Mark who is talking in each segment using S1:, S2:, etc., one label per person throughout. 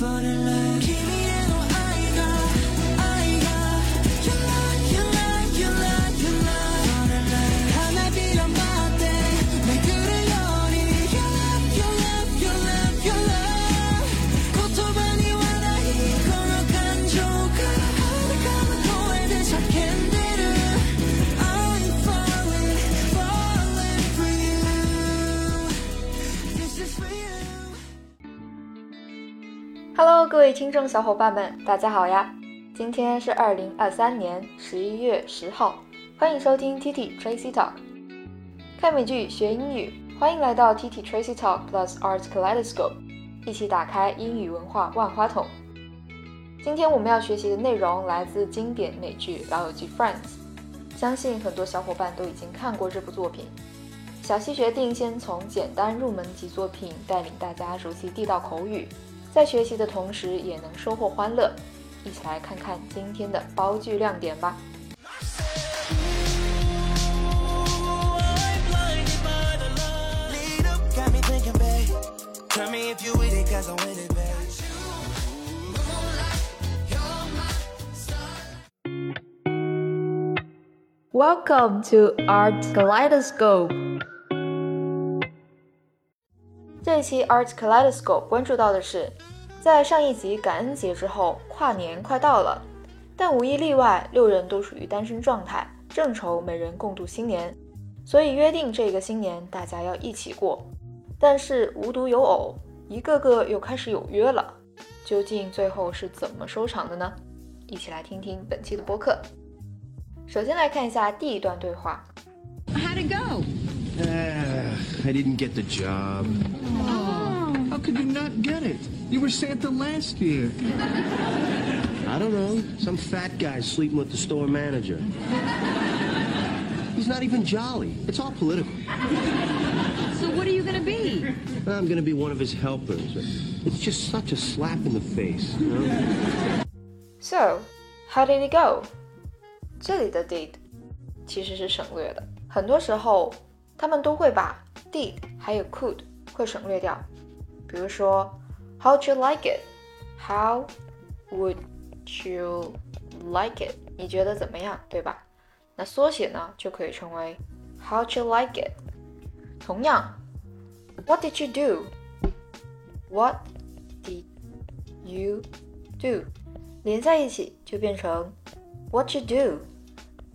S1: for the love.
S2: Hello，各位听众小伙伴们，大家好呀！今天是二零二三年十一月十号，欢迎收听 TT Tracy Talk。看美剧学英语，欢迎来到 TT Tracy Talk Plus Art Kaleidoscope，一起打开英语文化万花筒。今天我们要学习的内容来自经典美剧《老友记 Friends》，相信很多小伙伴都已经看过这部作品。小溪决定先从简单入门级作品带领大家熟悉地道口语。在学习的同时也能收获欢乐，一起来看看今天的包句亮点吧。Welcome to Art Kaleidoscope 这期 Art Kaleidoscope 关注到的是，在上一集感恩节之后，跨年快到了，但无一例外，六人都属于单身状态，正愁没人共度新年，所以约定这个新年大家要一起过。但是无独有偶，一个个又开始有约了，究竟最后是怎么收场的呢？一起来听听本期的播客。首先来看一下第一段对话。
S3: How'd it go?
S4: Uh, I didn't get the job. How could you not get it? You were Santa last year. I don't know. Some fat guy sleeping with the store manager. He's not even jolly. It's all political.
S3: So what are you gonna be?
S4: I'm gonna be one of his helpers. It's just such a slap in the face, you know?
S2: So, how did it go? 这里的 did 其实是省略的，很多时候 他们都会把 did 还有 could 会省略掉。比如说，How'd you like it? How would you like it? 你觉得怎么样，对吧？那缩写呢就可以成为 How'd you like it? 同样，What did you do? What did you do? 连在一起就变成 What you do?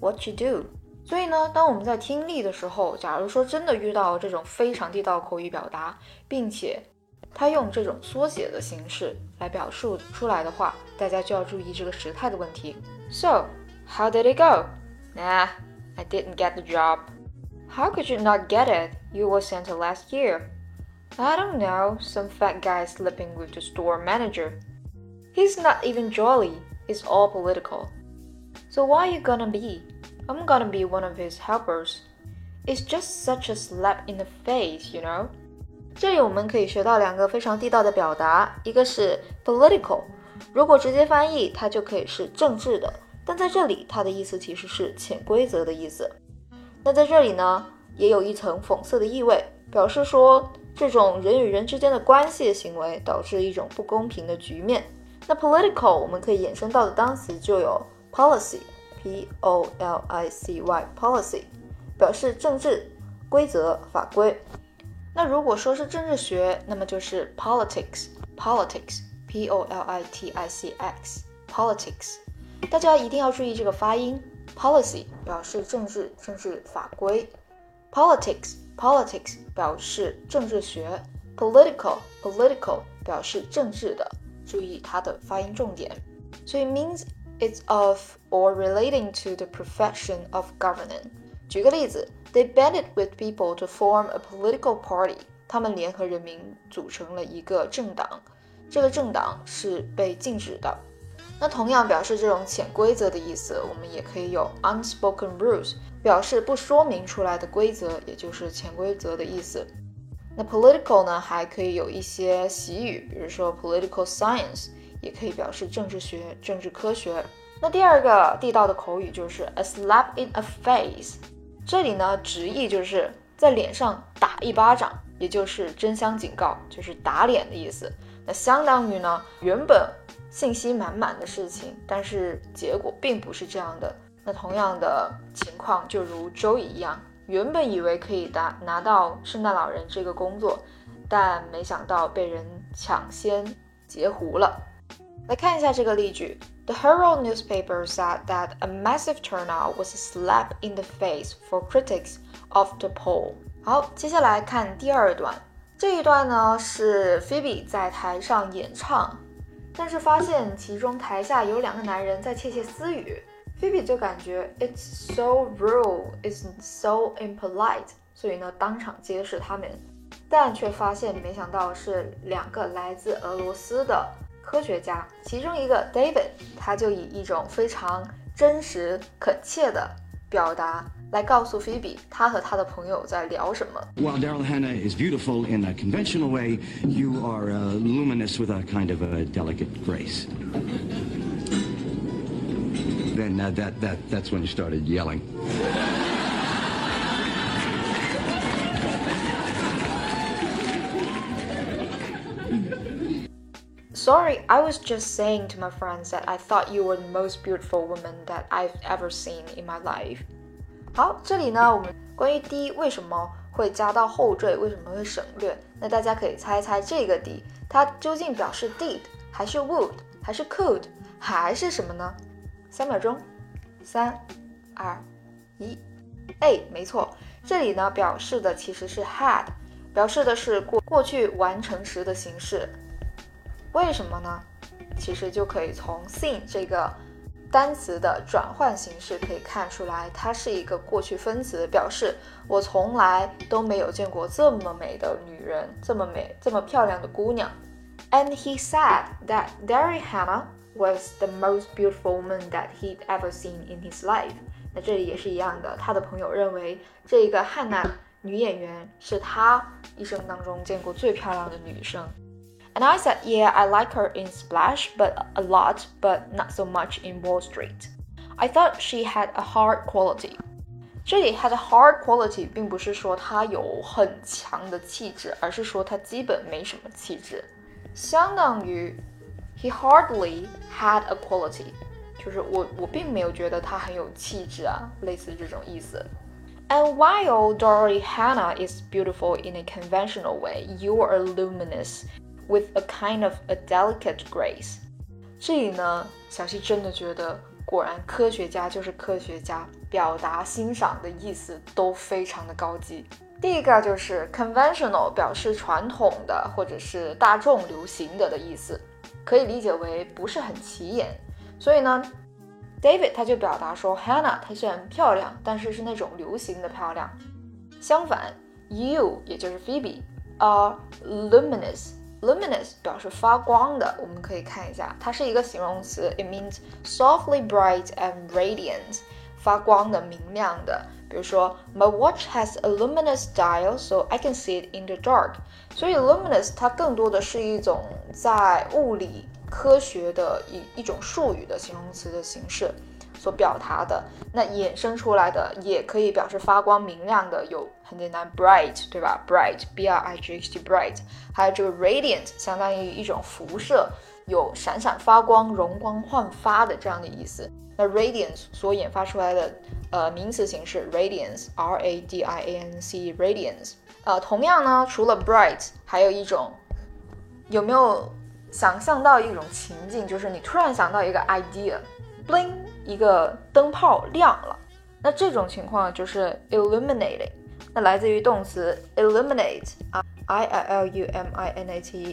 S2: What you do? 所以呢，当我们在听力的时候，假如说真的遇到这种非常地道口语表达，并且它用这种缩写的形式来表述出来的话，大家就要注意这个时态的问题。So, how did it go? Nah, I didn't get the job. How could you not get it? You were Santa last year. I don't know, some fat guy sleeping with the store manager. He's not even jolly, it's all political. So why you gonna be? I'm gonna be one of his helpers. It's just such a slap in the face, you know? 这里我们可以学到两个非常地道的表达，一个是 political，如果直接翻译，它就可以是政治的，但在这里它的意思其实是潜规则的意思。那在这里呢，也有一层讽刺的意味，表示说这种人与人之间的关系行为导致一种不公平的局面。那 political 我们可以衍生到的单词就有 policy p o l i c y policy 表示政治规则法规。那如果说是政治学，那么就是 politics，politics，p o l i t i c x，politics。大家一定要注意这个发音，policy 表示政治政治法规，politics，politics 表示政治学，political，political 表示政治的。注意它的发音重点。所以 means of or relating to the profession of governing。举个例子，They banded with people to form a political party。他们联合人民组成了一个政党，这个政党是被禁止的。那同样表示这种潜规则的意思，我们也可以有 unspoken rules，表示不说明出来的规则，也就是潜规则的意思。那 political 呢，还可以有一些习语，比如说 political science，也可以表示政治学、政治科学。那第二个地道的口语就是 a slap in a face，这里呢直译就是在脸上打一巴掌，也就是真香警告，就是打脸的意思。那相当于呢，原本信息满满的事情，但是结果并不是这样的。那同样的情况就如周一样，原本以为可以拿拿到圣诞老人这个工作，但没想到被人抢先截胡了。来看一下这个例句：The Herald newspaper said that a massive turnout was a slap in the face for critics of the poll。好，接下来看第二段。这一段呢是 Phoebe 在台上演唱，但是发现其中台下有两个男人在窃窃私语。Phoebe 就感觉 It's so rude, it's so impolite，所以呢当场揭示他们，但却发现没想到是两个来自俄罗斯的科学家，其中一个 David，他就以一种非常真实恳切的表达。来告诉菲比，他和他的朋友在聊什么。
S5: While Daryl Hannah is beautiful in a conventional way, you are uh, luminous with a kind of a delicate grace. Then uh, that, that, that's when you started yelling.
S2: Sorry, I was just saying to my friends that I thought you were the most beautiful woman that I've ever seen in my life. 好，这里呢，我们关于 d 为什么会加到后缀，为什么会省略？那大家可以猜一猜这个 d 它究竟表示 did 还是 would 还是 could 还是什么呢？三秒钟，三、二、一，A，没错，这里呢表示的其实是 had，表示的是过过去完成时的形式。为什么呢？其实就可以从 seen 这个单词的转换形式可以看出来，它是一个过去分词，表示我从来都没有见过这么美的女人，这么美、这么漂亮的姑娘。And he said that Daryl Hannah was the most beautiful woman that he'd ever seen in his life。那这里也是一样的，他的朋友认为这一个汉娜女演员是他一生当中见过最漂亮的女生。And I said, yeah, I like her in Splash, but a lot, but not so much in Wall Street. I thought she had a hard quality. 这里 had a hard quality 并不是说她有很强的气质，而是说她基本没什么气质，相当于 he hardly had a quality，就是我我并没有觉得他很有气质啊，类似这种意思。And while Dorothy Hannah is beautiful in a conventional way, you are luminous with a kind of a delicate grace。这里呢，小西真的觉得，果然科学家就是科学家，表达欣赏的意思都非常的高级。第一个就是 conventional，表示传统的或者是大众流行的的意思，可以理解为不是很起眼。所以呢，David 他就表达说，Hannah 她虽然漂亮，但是是那种流行的漂亮。相反，you 也就是 Phoebe are luminous。Luminous 表示发光的，我们可以看一下，它是一个形容词，it means softly bright and radiant，发光的、明亮的。比如说，My watch has a luminous dial, so I can see it in the dark。所以 luminous 它更多的是一种在物理科学的一一种术语的形容词的形式所表达的。那衍生出来的也可以表示发光、明亮的，有很简单，bright，对吧？bright，b r i g h t，bright。还有这个 radiant，相当于一种辐射，有闪闪发光、容光焕发的这样的意思。那 radiance 所引发出来的呃名词形式 radiance，r a d i a n c，radiance。呃，同样呢，除了 bright，还有一种，有没有想象到一种情境，就是你突然想到一个 idea？bling 一个灯泡亮了那这种情况就是 illuminating 那来自于动词 illuminate 啊 illuminate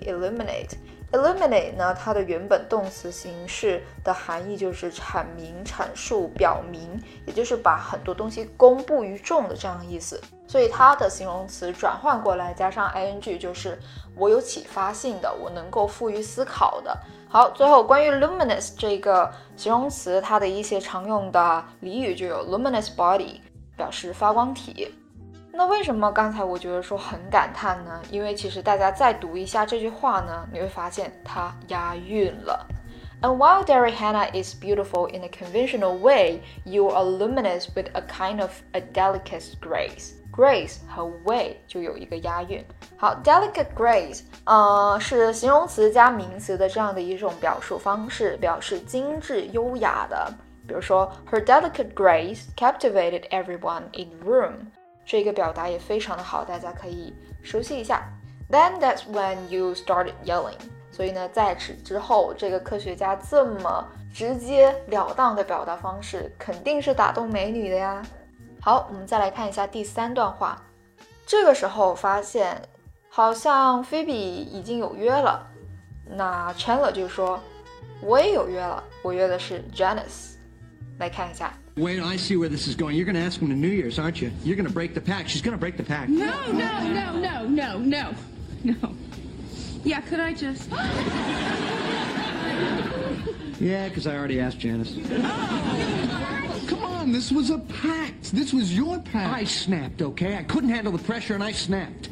S2: illuminate illuminate 呢它的原本动词形式的含义就是阐明阐述表明也就是把很多东西公布于众的这样的意思。所以它的形容词转换过来加上 ing 就是我有启发性的，我能够富于思考的。好，最后关于 luminous 这个形容词，它的一些常用的俚语就有 luminous body，表示发光体。那为什么刚才我觉得说很感叹呢？因为其实大家再读一下这句话呢，你会发现它押韵了。And while Derry Hannah is beautiful in a conventional way, you are luminous with a kind of a delicate grace. Grace 和 way 就有一个押韵。好，delicate grace，呃，是形容词加名词的这样的一种表述方式，表示精致优雅的。比如说，Her delicate grace captivated everyone in room，这个表达也非常的好，大家可以熟悉一下。Then that's when you started yelling。所以呢，在此之后，这个科学家这么直截了当的表达方式，肯定是打动美女的呀。好，我们再来看一下第三段话。这个时候发现，好像菲比已经有约了。那 Chandler 就说：“我也有约了，我约的是 Janice。”来看一下。
S5: Wait, I see where this is going. You're going to ask him to New Year's, aren't you? You're going to break the pact. She's going to break the pact.
S3: No, no, no, no, no, no, no. Yeah, could I just?
S5: Yeah, because I already asked Janice.
S4: Come on, this was a pact. This was your pact.
S5: I snapped, okay? I couldn't handle the pressure and I snapped.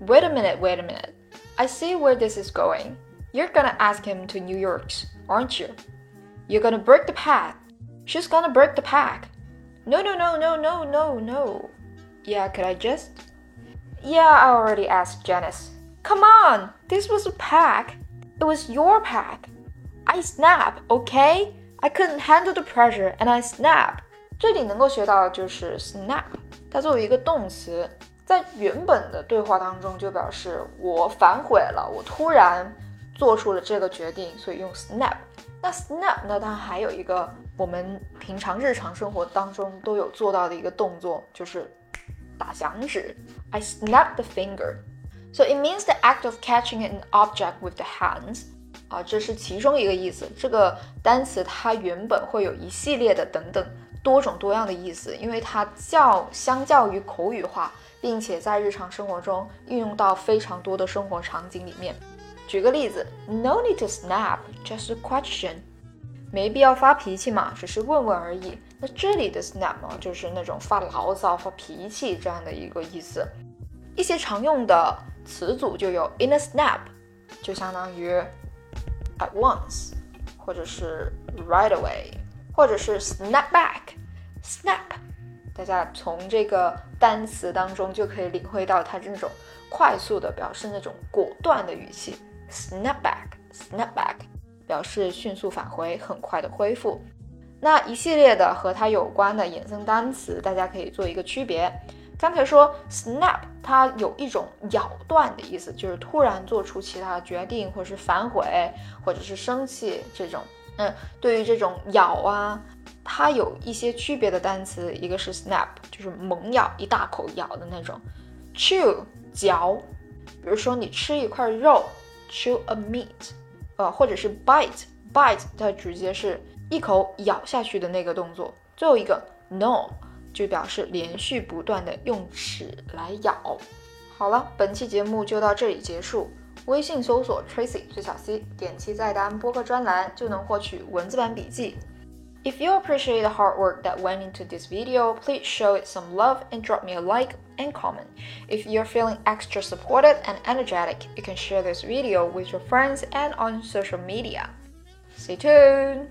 S2: Wait a minute, wait a minute. I see where this is going. You're gonna ask him to New York's, aren't you? You're gonna break the pack. She's gonna break the pack. No, no, no, no, no, no, no. Yeah, could I just? Yeah, I already asked Janice. Come on, this was a pack. It was your pact. I snap, okay? I couldn't handle the pressure and I snap. 这里能够学到的就是 snap，它作为一个动词，在原本的对话当中就表示我反悔了，我突然做出了这个决定，所以用 snap。那 snap 呢，它还有一个我们平常日常生活当中都有做到的一个动作，就是打响指。I snap the finger. So it means the act of catching an object with the hands. 啊，这是其中一个意思。这个单词它原本会有一系列的等等多种多样的意思，因为它较相较于口语化，并且在日常生活中运用到非常多的生活场景里面。举个例子，No need to snap, just a question。没必要发脾气嘛，只是问问而已。那这里的 snap 呢，就是那种发牢骚、发脾气这样的一个意思。一些常用的词组就有 in a snap，就相当于 at once，或者是 right away，或者是 snap back。snap，大家从这个单词当中就可以领会到它这种快速的表示那种果断的语气。snap back，snap back，表示迅速返回，很快的恢复。那一系列的和它有关的衍生单词，大家可以做一个区别。刚才说 snap，它有一种咬断的意思，就是突然做出其他决定，或是反悔，或者是生气这种。嗯，对于这种咬啊，它有一些区别的单词，一个是 snap，就是猛咬，一大口咬的那种；chew 嚼，比如说你吃一块肉，chew a meat，呃，或者是 bite，bite 它直接是一口咬下去的那个动作。最后一个 no，。就表示连续不断的用齿来咬。好了，本期节目就到这里结束。微信搜索 Tracy 崔小 C，点击菜单播客专栏就能获取文字版笔记。If you appreciate the hard work that went into this video, please show it some love and drop me a like and comment. If you're feeling extra supported and energetic, you can share this video with your friends and on social media. Stay tuned!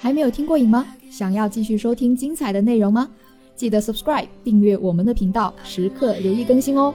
S6: 还没有听过瘾吗？想要继续收听精彩的内容吗？记得 subscribe 订阅我们的频道，时刻留意更新哦。